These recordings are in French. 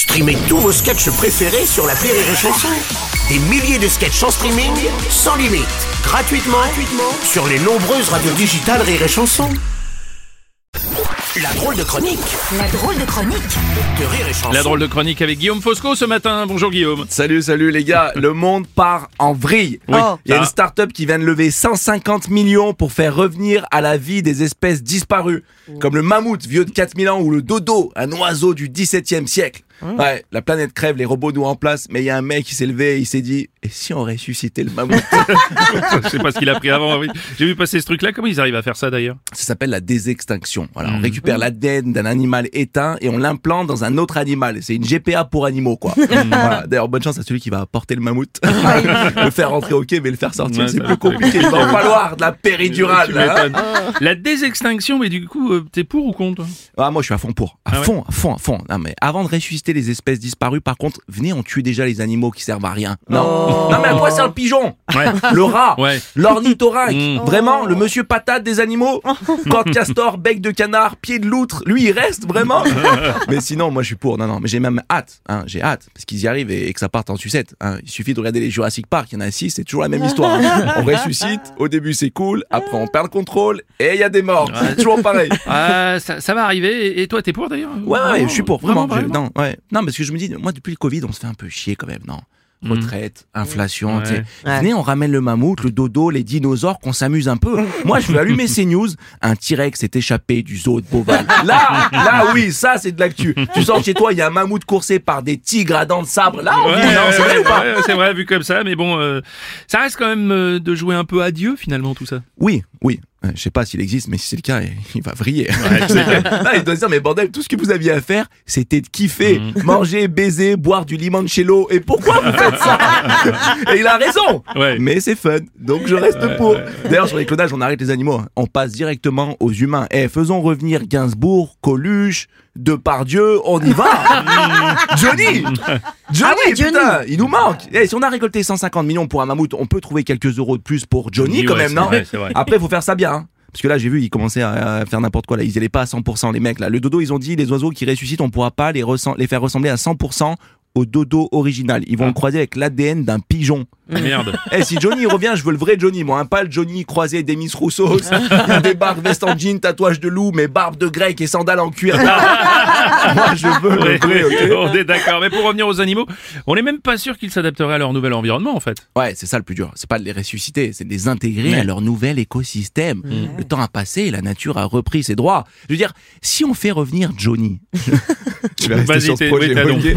Streamez tous vos sketchs préférés sur la Rire et Chanson. Des milliers de sketchs en streaming, sans limite, gratuitement, gratuitement sur les nombreuses radios digitales Rire et Chanson. La drôle de chronique La drôle de chronique de Rire et Chanson. La drôle de chronique avec Guillaume Fosco ce matin. Bonjour Guillaume. Salut, salut les gars, le monde part en vrille. Oui. Il y a une start-up qui vient de lever 150 millions pour faire revenir à la vie des espèces disparues, comme le mammouth vieux de 4000 ans ou le dodo, un oiseau du 17e siècle. Ouais, la planète crève, les robots nous remplacent, mais il y a un mec qui s'est levé et il s'est dit, et si on ressuscitait le mammouth Je sais pas ce qu'il a pris avant. oui. J'ai vu passer ce truc-là. Comment ils arrivent à faire ça d'ailleurs Ça s'appelle la désextinction. Voilà, on récupère l'ADN d'un animal éteint et on l'implante dans un autre animal. C'est une GPA pour animaux, quoi. Voilà. D'ailleurs, bonne chance à celui qui va porter le mammouth. le faire rentrer, ok, mais le faire sortir, Ouais, c'est plus compliqué. Il va en falloir de la péridurale. Hein. La désextinction, mais du coup, euh, t'es pour ou contre? Ah, moi, je suis à fond pour. À Ah ouais fond, à fond, à fond. Non, mais avant de ressusciter les espèces disparues, par contre, venez, on tue déjà les animaux qui servent à rien. Non. Non, mais à quoi sert le pigeon Ouais. Le rat Ouais. L'ornithorynque Mm. Vraiment Le monsieur patate des animaux Corps castor, bec de canard, pied de loutre Lui, il reste vraiment Mais sinon, moi, je suis pour. Non, non, mais j'ai même hâte. Hein, j'ai hâte. Parce qu'ils y arrivent et, et que ça parte en sucette. Hein. Il suffit de regarder les Jurassic Park. Il y en a six, c'est toujours la même histoire. hein. On ressuscite. Au début, c'est cool. Après, on perd le contrôle. Et il y a des morts. C'est toujours pareil. Ah, ça, ça va arriver. Et- toi, t'es pour d'ailleurs? Ouais, ouais, je suis pour, vraiment. Vraiment, Je- non, ouais. non, parce que je me dis, moi, depuis le Covid, on se fait un peu chier quand même, non? Retraite, inflation, Ouais. tu sais. Venez, on ramène le mammouth, le dodo, les dinosaures, qu'on s'amuse un peu. Moi, je veux allumer ces news. Un T-Rex s'est échappé du zoo de Beauval. Là, là, oui, ça, c'est de l'actu. Tu sors chez toi, il y a un mammouth coursé par des tigres à dents de sabre. Là, on Ouais, dit, non, c'est ouais, vrai ou pas? ouais, c'est vrai, vu comme ça, mais bon, euh, ça reste quand même euh, de jouer un peu à Dieu finalement tout ça. Oui, oui. Euh, Je sais pas s'il existe, mais si c'est le cas, il va vriller. Là, il doit se dire, mais bordel, tout ce que vous aviez à faire, c'était de kiffer, Mhm. manger, baiser, boire du limoncello. Et pourquoi vous faites ça Et il a raison. Ouais. Mais c'est fun, donc je reste pour. D'ailleurs, sur les clonages, on arrête les animaux. On passe directement aux humains. Eh, faisons revenir Gainsbourg, Coluche, Depardieu, on y va Johnny Johnny, ouais, Johnny. putain, il nous manque Eh, Si on a récolté 150 millions pour un mammouth, on peut trouver quelques euros de plus pour Johnny quand ouais, même, non vrai. Après, faut faire ça bien. hein. Parce que là, j'ai vu, ils commençaient à faire n'importe quoi. Là, ils allaient pas à 100%, les mecs. Là, le dodo, ils ont dit, les oiseaux qui ressuscitent, on pourra pas les faire ressembler à 100% au dodo original. Ils vont Ah. le croiser avec l'ADN d'un pigeon. Merde. Eh, si Johnny revient, je veux le vrai Johnny, moi. hein, pas le Johnny croisé des Miss Rousseau. Il débarque, veste en jean, tatouage de loup, mais barbe de grec et sandales en cuir. moi, je veux le ok on est d'accord. Mais pour revenir aux animaux, on n'est même pas sûr qu'ils s'adapteraient à leur nouvel environnement en fait. Ouais, c'est ça le plus dur. C'est pas de les ressusciter, c'est de les intégrer à leur nouvel écosystème. Le temps a passé, la nature a repris ses droits. Je veux dire, si on fait revenir Johnny, je vais rester Vas-y, sur ce t'es- projet, oui, t'as Olivier.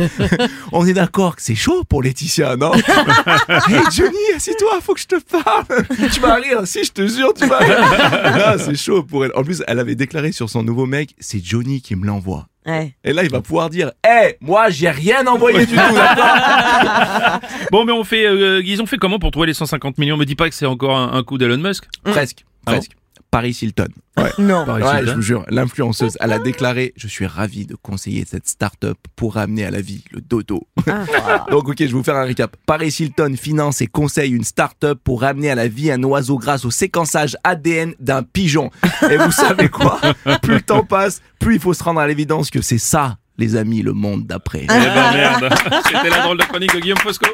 on est d'accord que c'est chaud pour Laetitia, non Hey Johnny, assis-toi, faut que je te parle. tu vas rire, si je te jure, tu vas rire. C'est chaud pour elle. En plus, elle avait déclaré sur son nouveau mec, c'est Johnny qui me l'envoie. Ouais. Et là, il va pouvoir dire, hé, moi, j'ai rien envoyé du tout, d'accord Bon, mais on fait, euh, ils ont fait comment pour trouver les 150 millions? Me dis pas que c'est encore un, un coup d'Elon Musk. Presque, Ah bon presque. Paris Hilton. Ouais. Non. Paris Ouais, Hilton. je vous jure, l'influenceuse, elle a déclaré Je suis ravi de conseiller cette start-up pour ramener à la vie le dodo. Donc, ok, je vais vous faire un récap. Paris Hilton finance et conseille une start-up pour ramener à la vie un oiseau grâce au séquençage ADN d'un pigeon. Et vous savez quoi? Plus le temps passe, plus il faut se rendre à l'évidence que c'est ça, les amis, le monde d'après. Eh ben merde. C'était la drôle de chronique de Guillaume Fosco.